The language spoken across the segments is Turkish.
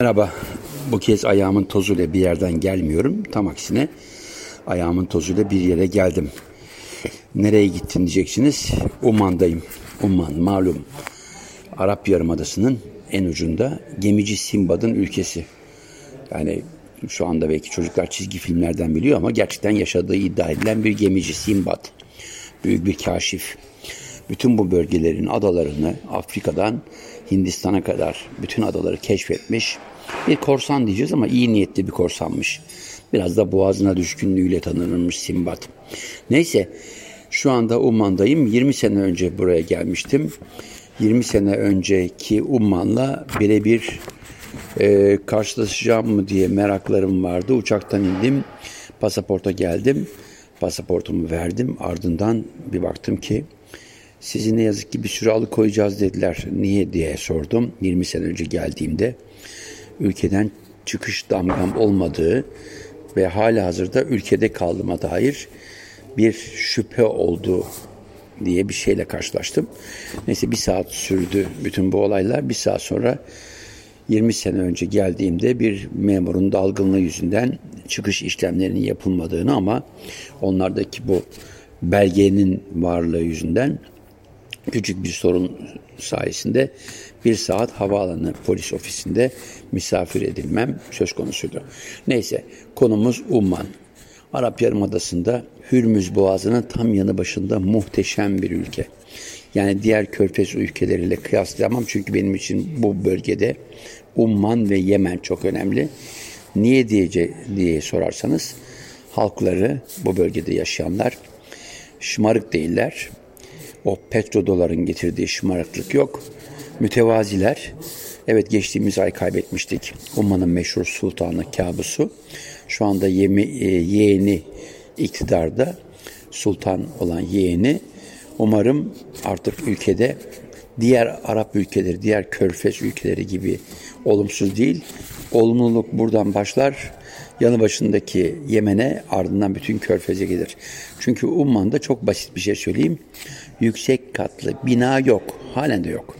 Merhaba. Bu kez ayağımın tozuyla bir yerden gelmiyorum. Tam aksine ayağımın tozuyla bir yere geldim. Nereye gittin diyeceksiniz. Umman'dayım. Umman malum. Arap Yarımadası'nın en ucunda gemici Simbad'ın ülkesi. Yani şu anda belki çocuklar çizgi filmlerden biliyor ama gerçekten yaşadığı iddia edilen bir gemici Simbad. Büyük bir kaşif. Bütün bu bölgelerin adalarını Afrika'dan Hindistan'a kadar bütün adaları keşfetmiş. Bir korsan diyeceğiz ama iyi niyetli bir korsanmış. Biraz da boğazına düşkünlüğüyle tanınırmış Simbat. Neyse şu anda Umman'dayım. 20 sene önce buraya gelmiştim. 20 sene önceki Umman'la birebir e, karşılaşacağım mı diye meraklarım vardı. Uçaktan indim. Pasaporta geldim. Pasaportumu verdim. Ardından bir baktım ki sizi ne yazık ki bir süre alıkoyacağız dediler. Niye diye sordum 20 sene önce geldiğimde. Ülkeden çıkış damgam olmadığı ve hala hazırda ülkede kaldığıma dair bir şüphe olduğu diye bir şeyle karşılaştım. Neyse bir saat sürdü bütün bu olaylar. Bir saat sonra 20 sene önce geldiğimde bir memurun dalgınlığı yüzünden çıkış işlemlerinin yapılmadığını ama onlardaki bu belgenin varlığı yüzünden küçük bir sorun sayesinde bir saat havaalanı polis ofisinde misafir edilmem söz konusuydu. Neyse konumuz Umman. Arap Yarımadası'nda Hürmüz Boğazı'nın tam yanı başında muhteşem bir ülke. Yani diğer körfez ülkeleriyle kıyaslayamam çünkü benim için bu bölgede Umman ve Yemen çok önemli. Niye diyece, diye sorarsanız halkları bu bölgede yaşayanlar şımarık değiller. O petrodoların getirdiği şımarıklık yok. Mütevaziler. Evet geçtiğimiz ay kaybetmiştik. Umman'ın meşhur sultanı kabusu. Şu anda yemi, e, yeğeni iktidarda. Sultan olan yeğeni. Umarım artık ülkede diğer Arap ülkeleri, diğer körfez ülkeleri gibi olumsuz değil. Olumluluk buradan başlar. Yanı başındaki Yemen'e ardından bütün körfeze gelir. Çünkü Umman'da çok basit bir şey söyleyeyim. Yüksek katlı bina yok. Halen de yok.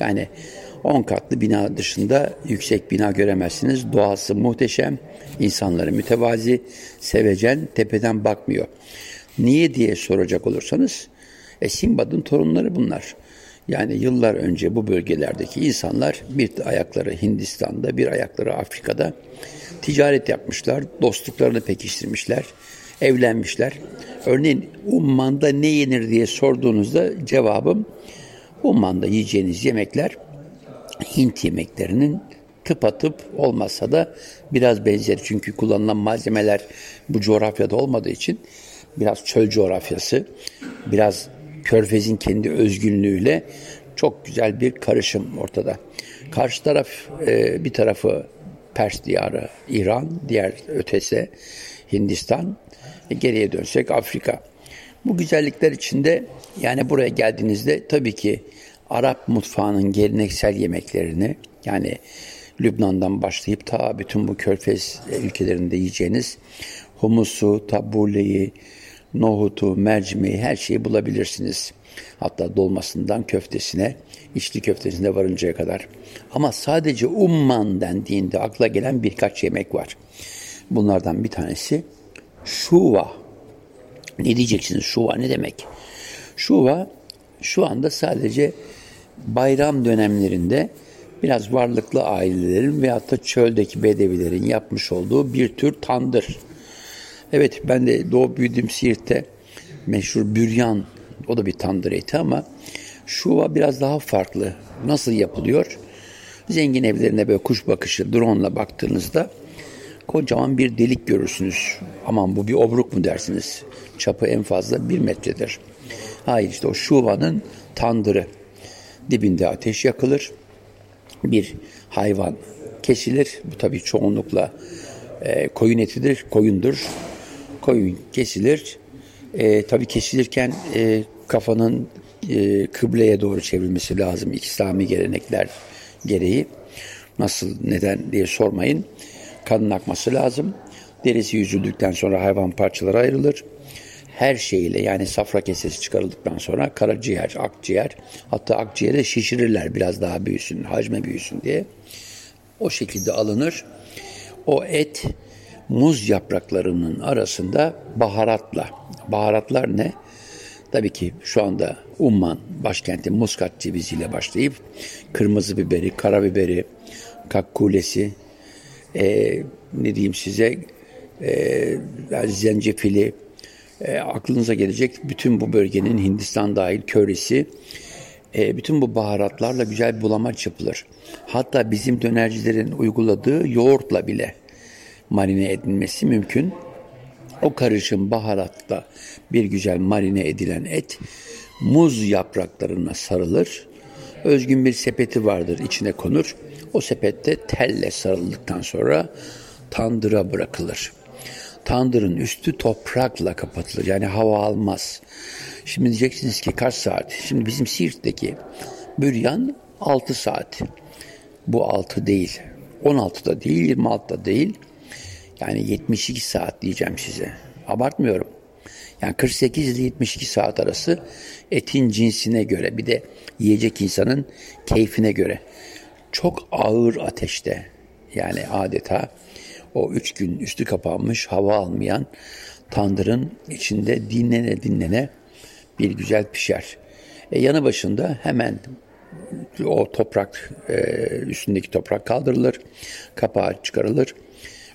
Yani 10 katlı bina dışında yüksek bina göremezsiniz. Doğası muhteşem, insanları mütevazi, sevecen, tepeden bakmıyor. Niye diye soracak olursanız, e Simbad'ın torunları bunlar. Yani yıllar önce bu bölgelerdeki insanlar bir ayakları Hindistan'da, bir ayakları Afrika'da ticaret yapmışlar, dostluklarını pekiştirmişler, evlenmişler. Örneğin Umman'da ne yenir diye sorduğunuzda cevabım Umman'da yiyeceğiniz yemekler Hint yemeklerinin tıpatıp olmasa da biraz benzeri. Çünkü kullanılan malzemeler bu coğrafyada olmadığı için biraz çöl coğrafyası, biraz körfezin kendi özgünlüğüyle çok güzel bir karışım ortada. Karşı taraf e, bir tarafı Pers diyarı İran, diğer ötesi Hindistan, e, geriye dönsek Afrika. Bu güzellikler içinde yani buraya geldiğinizde tabii ki Arap mutfağının geleneksel yemeklerini yani Lübnan'dan başlayıp ta bütün bu körfez ülkelerinde yiyeceğiniz humusu, tabuleyi, nohutu, mercimeği her şeyi bulabilirsiniz. Hatta dolmasından köftesine, içli köftesine varıncaya kadar. Ama sadece umman dendiğinde akla gelen birkaç yemek var. Bunlardan bir tanesi şuva. Ne diyeceksiniz şuva ne demek? Şuva şu anda sadece bayram dönemlerinde biraz varlıklı ailelerin veyahut da çöldeki bedevilerin yapmış olduğu bir tür tandır. Evet ben de doğup büyüdüğüm Siirt'te meşhur büryan o da bir tandır eti ama şuva biraz daha farklı. Nasıl yapılıyor? Zengin evlerine böyle kuş bakışı drone ile baktığınızda kocaman bir delik görürsünüz. Aman bu bir obruk mu dersiniz? Çapı en fazla bir metredir. Hayır işte o şuvanın tandırı. Dibinde ateş yakılır. Bir hayvan kesilir. Bu tabii çoğunlukla e, koyun etidir, koyundur. Koyun kesilir. E, tabii kesilirken e, kafanın e, kıbleye doğru çevrilmesi lazım İslami gelenekler gereği. Nasıl, neden diye sormayın. Kanın akması lazım. Derisi yüzüldükten sonra hayvan parçalara ayrılır. Her şeyiyle yani safra kesesi çıkarıldıktan sonra karaciğer, akciğer hatta akciğeri şişirirler biraz daha büyüsün, hacme büyüsün diye. O şekilde alınır. O et muz yapraklarının arasında baharatla. Baharatlar ne? Tabii ki şu anda Umman başkenti Muskat ceviziyle başlayıp kırmızı biberi, karabiberi, kakkulesi, e, ne diyeyim size e, zencefili, e, aklınıza gelecek bütün bu bölgenin Hindistan dahil körisi, e, bütün bu baharatlarla güzel bir bulamaç yapılır. Hatta bizim dönercilerin uyguladığı yoğurtla bile marine edilmesi mümkün. O karışım baharatla bir güzel marine edilen et muz yapraklarına sarılır. Özgün bir sepeti vardır içine konur. O sepette telle sarıldıktan sonra tandıra bırakılır. Tandırın üstü toprakla kapatılır. Yani hava almaz. Şimdi diyeceksiniz ki kaç saat? Şimdi bizim Siirt'teki büryan 6 saat. Bu 6 değil. 16'da değil, 26'da değil. Yani 72 saat diyeceğim size. Abartmıyorum. Yani 48 ile 72 saat arası etin cinsine göre bir de yiyecek insanın keyfine göre çok ağır ateşte yani adeta o üç gün üstü kapanmış hava almayan tandırın içinde dinlene dinlene bir güzel pişer. E, yanı başında hemen o toprak e, üstündeki toprak kaldırılır, kapağı çıkarılır.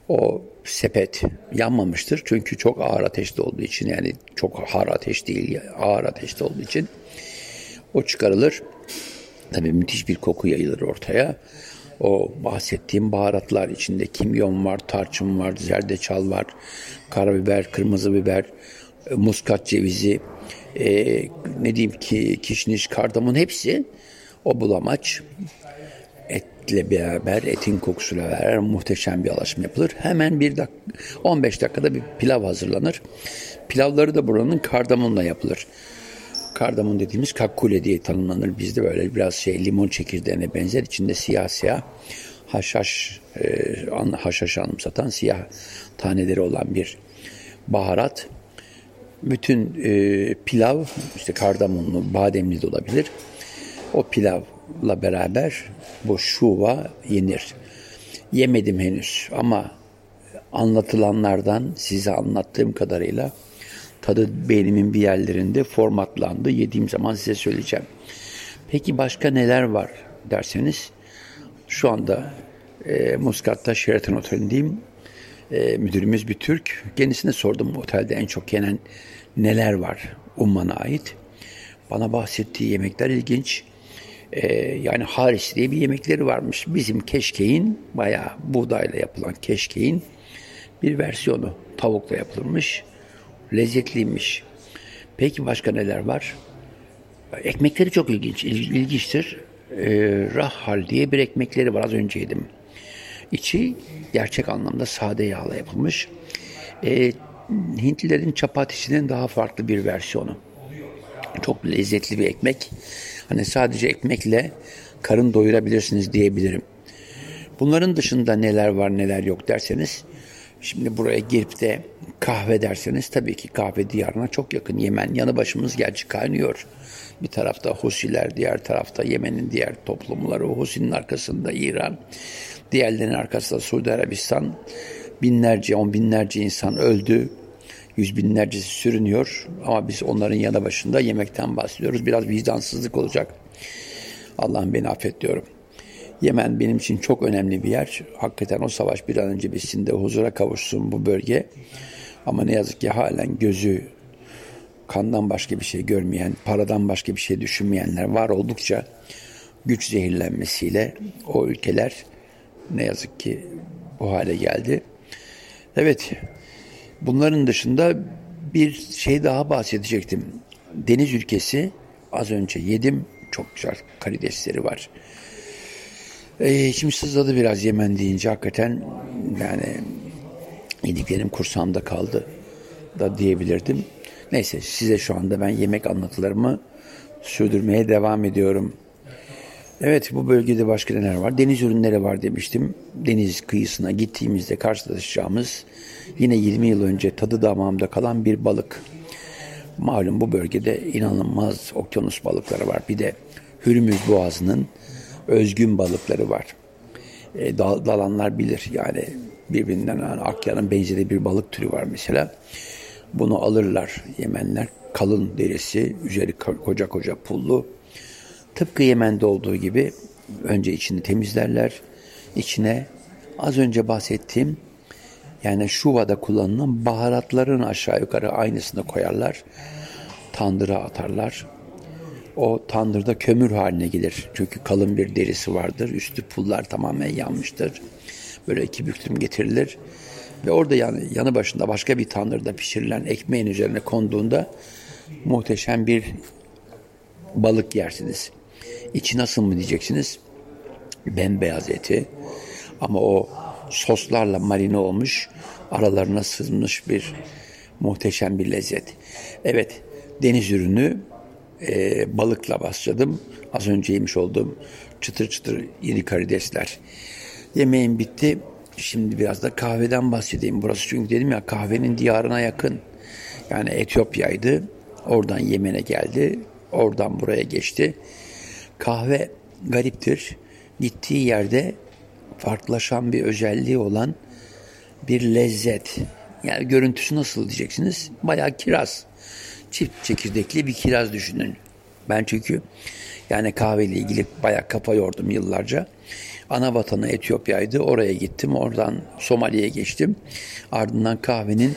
O sepet yanmamıştır çünkü çok ağır ateşte olduğu için yani çok ağır ateş değil ağır ateşte olduğu için o çıkarılır. Tabii müthiş bir koku yayılır ortaya. O bahsettiğim baharatlar içinde kimyon var, tarçın var, zerdeçal var, karabiber, kırmızı biber, e, muskat cevizi, e, ne diyeyim ki kişniş, kardamon hepsi o bulamaç etle beraber etin kokusuyla beraber muhteşem bir alaşım yapılır. Hemen bir dak 15 dakikada bir pilav hazırlanır. Pilavları da buranın kardamonla yapılır. Kardamon dediğimiz kakkule diye tanımlanır. Bizde böyle biraz şey limon çekirdeğine benzer. içinde siyah siyah haşhaş e, haşhaş anımsatan siyah taneleri olan bir baharat. Bütün e, pilav işte kardamonlu, bademli de olabilir. O pilavla beraber bu şuva yenir. Yemedim henüz ama anlatılanlardan size anlattığım kadarıyla tadı beynimin bir yerlerinde formatlandı. Yediğim zaman size söyleyeceğim. Peki başka neler var derseniz şu anda e, Muskat'ta Sheraton Oteli'ndeyim. E, müdürümüz bir Türk. Kendisine sordum otelde en çok yenen neler var Umman'a ait. Bana bahsettiği yemekler ilginç. E, yani Haris diye bir yemekleri varmış. Bizim keşkeğin bayağı buğdayla yapılan keşkeğin bir versiyonu. Tavukla yapılmış lezzetliymiş. Peki başka neler var? Ekmekleri çok ilginç, il, ilginçtir. Ee, rahhal diye bir ekmekleri var az önce yedim. İçi gerçek anlamda sade yağla yapılmış. Ee, Hintlilerin çapatisinin daha farklı bir versiyonu. Çok lezzetli bir ekmek. Hani sadece ekmekle karın doyurabilirsiniz diyebilirim. Bunların dışında neler var neler yok derseniz Şimdi buraya girip de kahve derseniz tabii ki kahve diyarına çok yakın. Yemen yanı başımız gerçi kaynıyor. Bir tarafta Husiler, diğer tarafta Yemen'in diğer toplumları. Husi'nin arkasında İran, diğerlerinin arkasında Suudi Arabistan. Binlerce, on binlerce insan öldü. Yüz binlercesi sürünüyor. Ama biz onların yanı başında yemekten bahsediyoruz. Biraz vicdansızlık olacak. Allah'ım beni affet diyorum. Yemen benim için çok önemli bir yer. Hakikaten o savaş bir an önce bitsin de huzura kavuşsun bu bölge. Ama ne yazık ki halen gözü kandan başka bir şey görmeyen, paradan başka bir şey düşünmeyenler var oldukça güç zehirlenmesiyle o ülkeler ne yazık ki bu hale geldi. Evet, bunların dışında bir şey daha bahsedecektim. Deniz ülkesi az önce yedim. Çok güzel karidesleri var. Ee, içim sızladı biraz Yemen deyince hakikaten yani yediklerim kursağımda kaldı da diyebilirdim. Neyse size şu anda ben yemek anlatılarımı sürdürmeye devam ediyorum. Evet bu bölgede başka neler var? Deniz ürünleri var demiştim. Deniz kıyısına gittiğimizde karşılaşacağımız yine 20 yıl önce tadı damağımda kalan bir balık. Malum bu bölgede inanılmaz okyanus balıkları var. Bir de Hürmüz Boğazı'nın özgün balıkları var. e, dal, dalanlar bilir. Yani birbirinden yani akyanın benzeri bir balık türü var mesela. Bunu alırlar Yemenler. Kalın derisi, üzeri koca koca pullu. Tıpkı Yemen'de olduğu gibi önce içini temizlerler. İçine az önce bahsettiğim yani şuvada kullanılan baharatların aşağı yukarı aynısını koyarlar. Tandıra atarlar. O tandırda kömür haline gelir. Çünkü kalın bir derisi vardır. Üstü pullar tamamen yanmıştır. Böyle iki büklüm getirilir. Ve orada yani yanı başında başka bir tandırda pişirilen ekmeğin üzerine konduğunda muhteşem bir balık yersiniz. İçi nasıl mı diyeceksiniz? Bembeyaz eti ama o soslarla marine olmuş, aralarına sızmış bir muhteşem bir lezzet. Evet, deniz ürünü e, balıkla başladım. Az önce yemiş olduğum çıtır çıtır iri karidesler. Yemeğim bitti. Şimdi biraz da kahveden bahsedeyim. Burası çünkü dedim ya kahvenin diyarına yakın. Yani Etiyopya'ydı. Oradan Yemen'e geldi. Oradan buraya geçti. Kahve gariptir. Gittiği yerde farklılaşan bir özelliği olan bir lezzet. Yani görüntüsü nasıl diyeceksiniz? Bayağı kiraz. Çift çekirdekli bir kiraz düşünün. Ben çünkü yani kahveyle ilgili bayağı kafa yordum yıllarca. Ana vatanı Etiyopya'ydı. Oraya gittim. Oradan Somali'ye geçtim. Ardından kahvenin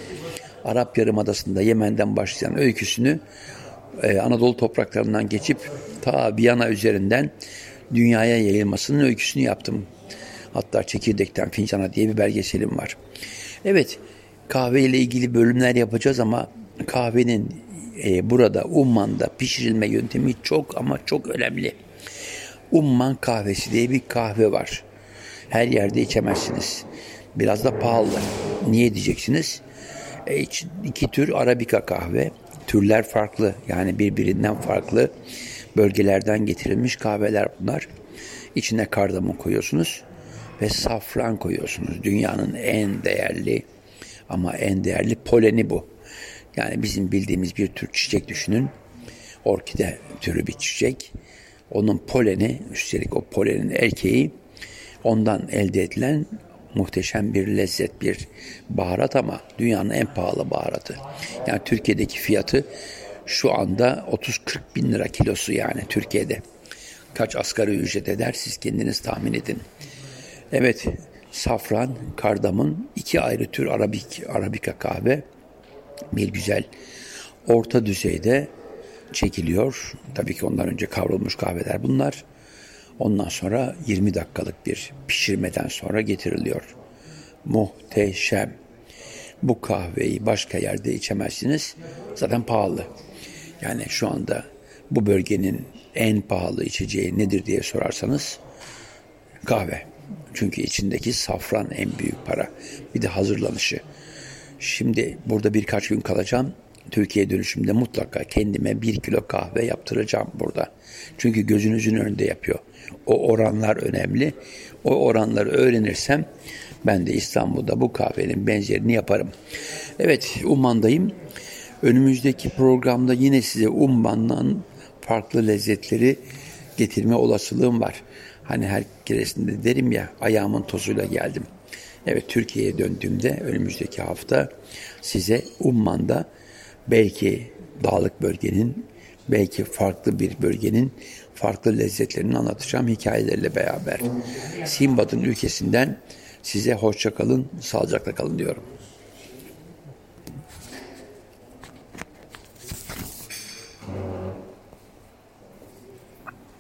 Arap Yarımadası'nda Yemen'den başlayan öyküsünü e, Anadolu topraklarından geçip ta Viyana üzerinden dünyaya yayılmasının öyküsünü yaptım. Hatta Çekirdekten Fincana diye bir belgeselim var. Evet kahve ile ilgili bölümler yapacağız ama kahvenin e, burada Umman'da pişirilme yöntemi çok ama çok önemli. Umman kahvesi diye bir kahve var. Her yerde içemezsiniz. Biraz da pahalı. Niye diyeceksiniz? E, iki tür Arabika kahve. Türler farklı. Yani birbirinden farklı bölgelerden getirilmiş kahveler bunlar. İçine kardamon koyuyorsunuz ve safran koyuyorsunuz. Dünyanın en değerli ama en değerli poleni bu. Yani bizim bildiğimiz bir tür çiçek düşünün. Orkide türü bir çiçek. Onun poleni, üstelik o polenin erkeği ondan elde edilen muhteşem bir lezzet, bir baharat ama dünyanın en pahalı baharatı. Yani Türkiye'deki fiyatı şu anda 30-40 bin lira kilosu yani Türkiye'de. Kaç asgari ücret eder siz kendiniz tahmin edin. Evet, safran, kardamın iki ayrı tür arabik, arabika kahve bir güzel orta düzeyde çekiliyor. Tabii ki ondan önce kavrulmuş kahveler bunlar. Ondan sonra 20 dakikalık bir pişirmeden sonra getiriliyor. Muhteşem. Bu kahveyi başka yerde içemezsiniz. Zaten pahalı. Yani şu anda bu bölgenin en pahalı içeceği nedir diye sorarsanız kahve. Çünkü içindeki safran en büyük para. Bir de hazırlanışı. Şimdi burada birkaç gün kalacağım. Türkiye dönüşümde mutlaka kendime bir kilo kahve yaptıracağım burada. Çünkü gözünüzün önünde yapıyor. O oranlar önemli. O oranları öğrenirsem ben de İstanbul'da bu kahvenin benzerini yaparım. Evet Umman'dayım. Önümüzdeki programda yine size Umman'dan farklı lezzetleri getirme olasılığım var. Hani her keresinde derim ya ayağımın tozuyla geldim. Evet Türkiye'ye döndüğümde önümüzdeki hafta size Umman'da belki dağlık bölgenin belki farklı bir bölgenin farklı lezzetlerini anlatacağım hikayelerle beraber. Simbad'ın ülkesinden size hoşça kalın, sağlıcakla kalın diyorum.